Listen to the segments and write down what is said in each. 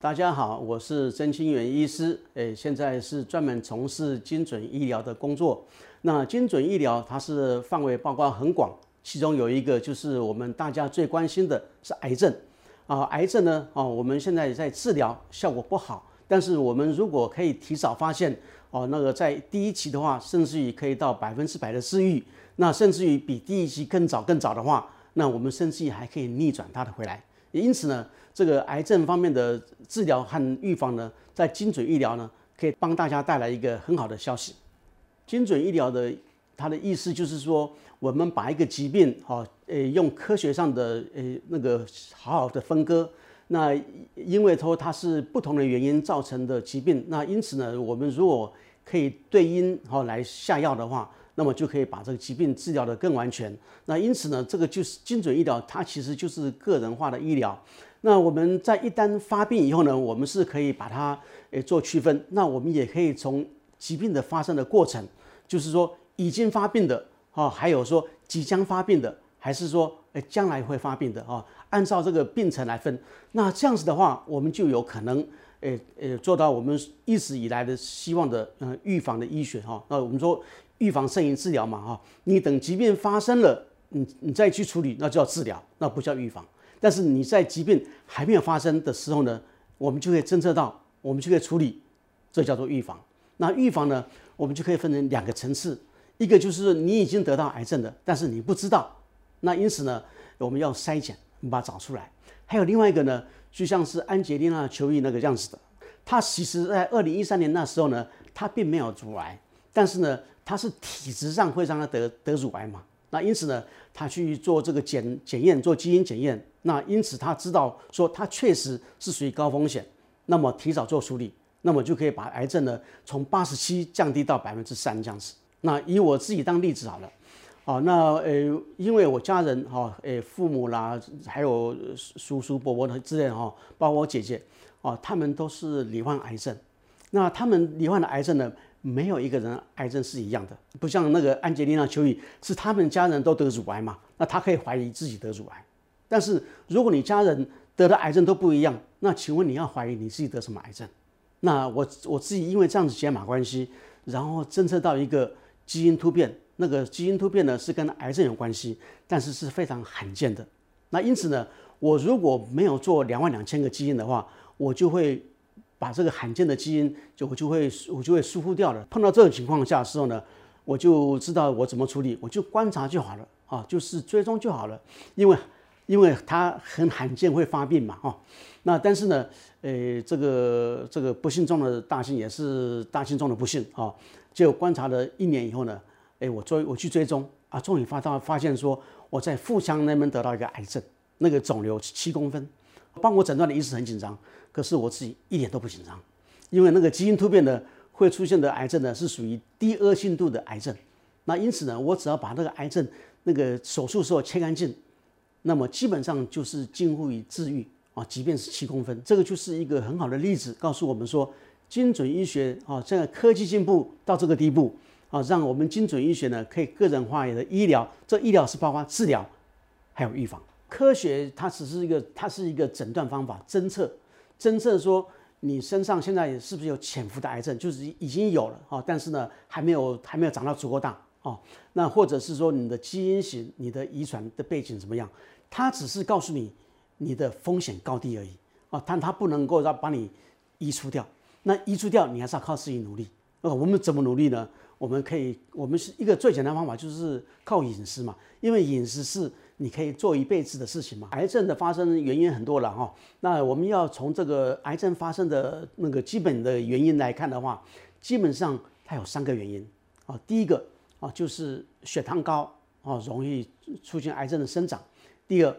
大家好，我是曾清源医师，诶，现在是专门从事精准医疗的工作。那精准医疗它是范围包括很广，其中有一个就是我们大家最关心的是癌症啊。癌症呢，哦，我们现在在治疗效果不好，但是我们如果可以提早发现，哦，那个在第一期的话，甚至于可以到百分之百的治愈，那甚至于比第一期更早更早的话，那我们甚至于还可以逆转它的回来。因此呢，这个癌症方面的治疗和预防呢，在精准医疗呢，可以帮大家带来一个很好的消息。精准医疗的它的意思就是说，我们把一个疾病，哈，呃，用科学上的呃那个好好的分割。那因为说它是不同的原因造成的疾病，那因此呢，我们如果可以对因哈来下药的话。那么就可以把这个疾病治疗得更完全。那因此呢，这个就是精准医疗，它其实就是个人化的医疗。那我们在一旦发病以后呢，我们是可以把它诶做区分。那我们也可以从疾病的发生的过程，就是说已经发病的啊，还有说即将发病的，还是说诶将来会发病的啊，按照这个病程来分。那这样子的话，我们就有可能诶诶做到我们一直以来的希望的嗯预防的医学哈。那我们说。预防胜于治疗嘛，哈，你等疾病发生了，你你再去处理，那叫治疗，那不叫预防。但是你在疾病还没有发生的时候呢，我们就可以侦测到，我们就可以处理，这叫做预防。那预防呢，我们就可以分成两个层次，一个就是你已经得到癌症的，但是你不知道，那因此呢，我们要筛检，把它找出来。还有另外一个呢，就像是安吉丽娜·裘伊那个样子的，她其实在二零一三年那时候呢，她并没有乳癌，但是呢。他是体质上会让他得得乳癌嘛？那因此呢，他去做这个检检验，做基因检验。那因此他知道说他确实是属于高风险，那么提早做处理，那么就可以把癌症呢从八十七降低到百分之三这样子。那以我自己当例子好了，好，那呃，因为我家人哈，呃，父母啦，还有叔叔伯伯的之类哈，包括我姐姐，哦，他们都是罹患癌症。那他们罹患的癌症呢？没有一个人癌症是一样的，不像那个安吉丽娜·裘伊，是他们家人都得乳癌嘛？那他可以怀疑自己得乳癌。但是如果你家人得的癌症都不一样，那请问你要怀疑你自己得什么癌症？那我我自己因为这样子解码关系，然后侦测到一个基因突变，那个基因突变呢是跟癌症有关系，但是是非常罕见的。那因此呢，我如果没有做两万两千个基因的话，我就会。把这个罕见的基因就我就会我就会疏忽掉了。碰到这种情况下的时候呢，我就知道我怎么处理，我就观察就好了啊，就是追踪就好了。因为因为它很罕见会发病嘛，哈。那但是呢，呃，这个这个不幸中的大幸也是大幸中的不幸啊。就观察了一年以后呢，哎，我追我去追踪啊，终于发到发现说我在腹腔那边得到一个癌症，那个肿瘤七公分，帮我诊断的医师很紧张。可是我自己一点都不紧张，因为那个基因突变呢会出现的癌症呢是属于低恶性度的癌症，那因此呢，我只要把那个癌症那个手术时候切干净，那么基本上就是近乎于治愈啊，即便是七公分，这个就是一个很好的例子，告诉我们说精准医学啊，现在科技进步到这个地步啊，让我们精准医学呢可以个人化的医疗，这医疗是包括治疗还有预防，科学它只是一个它是一个诊断方法，侦测。侦测说你身上现在是不是有潜伏的癌症，就是已经有了啊，但是呢还没有还没有长到足够大哦。那或者是说你的基因型、你的遗传的背景怎么样？它只是告诉你你的风险高低而已啊，但它不能够让把你移除掉。那移除掉你还是要靠自己努力。呃，我们怎么努力呢？我们可以，我们是一个最简单方法就是靠饮食嘛，因为饮食是。你可以做一辈子的事情嘛？癌症的发生原因很多了哈。那我们要从这个癌症发生的那个基本的原因来看的话，基本上它有三个原因啊。第一个啊就是血糖高啊，容易促进癌症的生长；第二，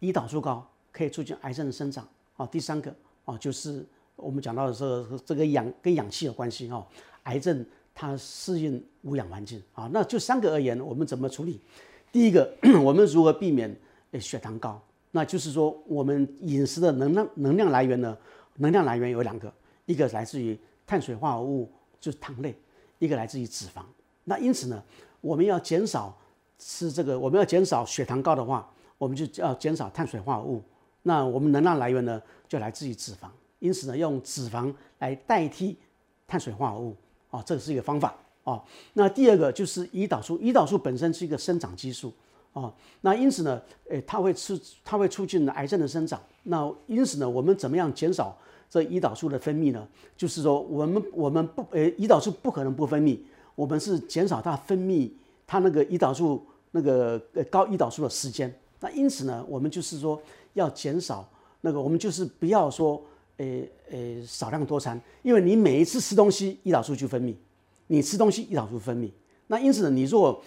胰岛素高可以促进癌症的生长啊；第三个啊就是我们讲到的这个这个氧跟氧气有关系哈。癌症它适应无氧环境啊，那就三个而言，我们怎么处理？第一个，我们如何避免血糖高？那就是说，我们饮食的能量能量来源呢？能量来源有两个，一个来自于碳水化合物，就是糖类；一个来自于脂肪。那因此呢，我们要减少吃这个，我们要减少血糖高的话，我们就要减少碳水化合物。那我们能量来源呢，就来自于脂肪。因此呢，用脂肪来代替碳水化合物啊，这个是一个方法啊。那第二个就是胰岛素，胰岛素本身是一个生长激素啊，那因此呢，诶，它会促它会促进癌症的生长。那因此呢，我们怎么样减少这胰岛素的分泌呢？就是说，我们我们不诶，胰岛素不可能不分泌，我们是减少它分泌它那个胰岛素那个呃高胰岛素的时间。那因此呢，我们就是说要减少那个，我们就是不要说。诶诶，少量多餐，因为你每一次吃东西，胰岛素就分泌。你吃东西，胰岛素分泌。那因此呢，你如果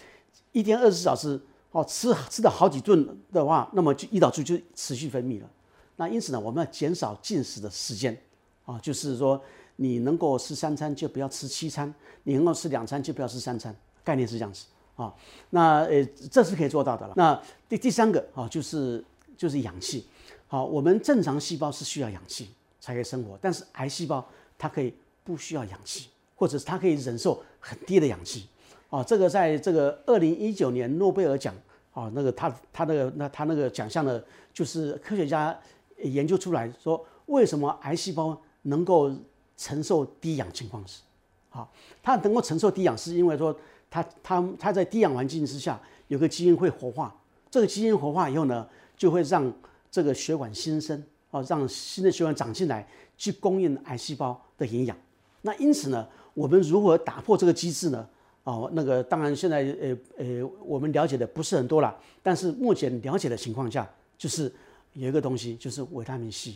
一天二十四小时哦吃吃了好几顿的话，那么就胰岛素就持续分泌了。那因此呢，我们要减少进食的时间啊，就是说你能够吃三餐就不要吃七餐，你能够吃两餐就不要吃三餐，概念是这样子啊。那呃，这是可以做到的了。那第第三个啊，就是就是氧气。好，我们正常细胞是需要氧气。才可以生活，但是癌细胞它可以不需要氧气，或者是它可以忍受很低的氧气，哦，这个在这个二零一九年诺贝尔奖，哦，那个他他那个那他那个奖项呢，就是科学家研究出来说，为什么癌细胞能够承受低氧情况时，好，它能够承受低氧，是因为说它它它在低氧环境之下有个基因会活化，这个基因活化以后呢，就会让这个血管新生。哦，让新的血管长进来，去供应癌细胞的营养。那因此呢，我们如何打破这个机制呢？哦，那个当然现在呃呃，我们了解的不是很多了。但是目前了解的情况下，就是有一个东西，就是维他命 C。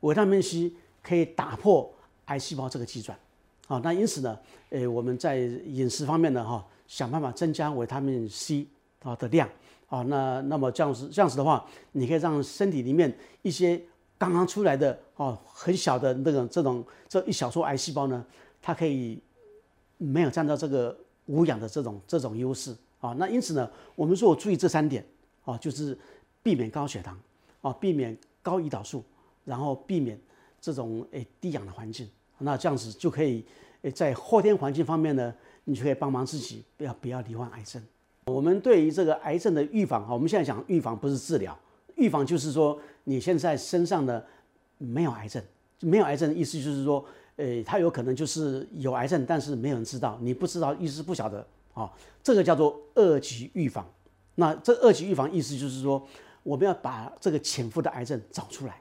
维他命 C 可以打破癌细胞这个机转。好，那因此呢，呃，我们在饮食方面呢，哈，想办法增加维他命 C 啊的量。啊，那那么这样子这样子的话，你可以让身体里面一些刚刚出来的哦，很小的那种这种这一小撮癌细胞呢，它可以没有占到这个无氧的这种这种优势啊。那因此呢，我们说注意这三点啊，就是避免高血糖啊，避免高胰岛素，然后避免这种诶低氧的环境。那这样子就可以诶在后天环境方面呢，你就可以帮忙自己不要不要罹患癌症。我们对于这个癌症的预防啊，我们现在讲预防不是治疗。预防就是说，你现在身上呢没有癌症，没有癌症的意思就是说，呃，它有可能就是有癌症，但是没有人知道，你不知道，意思不晓得啊，这个叫做二级预防。那这二级预防意思就是说，我们要把这个潜伏的癌症找出来，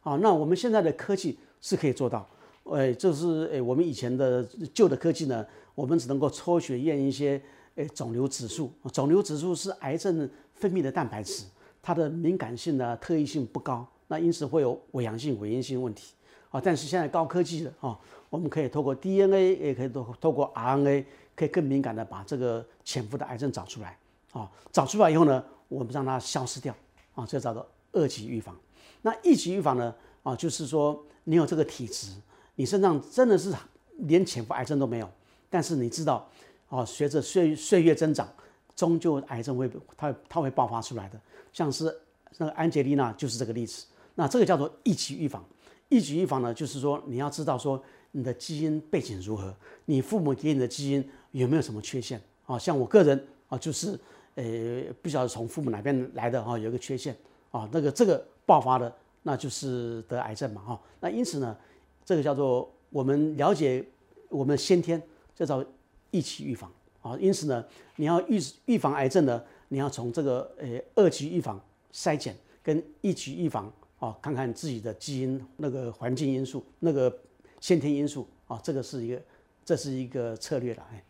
啊，那我们现在的科技是可以做到，呃，就是呃，我们以前的旧的科技呢，我们只能够抽血验一些，呃，肿瘤指数，肿瘤指数是癌症分泌的蛋白质。它的敏感性呢、特异性不高，那因此会有伪阳性、伪阴性问题啊。但是现在高科技的啊，我们可以透过 DNA，也可以透透过 RNA，可以更敏感的把这个潜伏的癌症找出来啊。找出来以后呢，我们让它消失掉啊，这叫做二级预防。那一级预防呢啊，就是说你有这个体质，你身上真的是连潜伏癌症都没有，但是你知道啊，随着岁岁月增长，终究癌症会它它会爆发出来的。像是那个安吉丽娜就是这个例子，那这个叫做一级预防。一级预防呢，就是说你要知道说你的基因背景如何，你父母给你的基因有没有什么缺陷啊？像我个人啊，就是呃不晓得从父母哪边来的哈，有一个缺陷啊，那个这个爆发的那就是得癌症嘛哈。那因此呢，这个叫做我们了解我们先天，这叫一级预防啊。因此呢，你要预预防癌症呢。你要从这个呃二级预防筛检跟一级预防啊，看看自己的基因那个环境因素、那个先天因素啊，这个是一个这是一个策略了哎。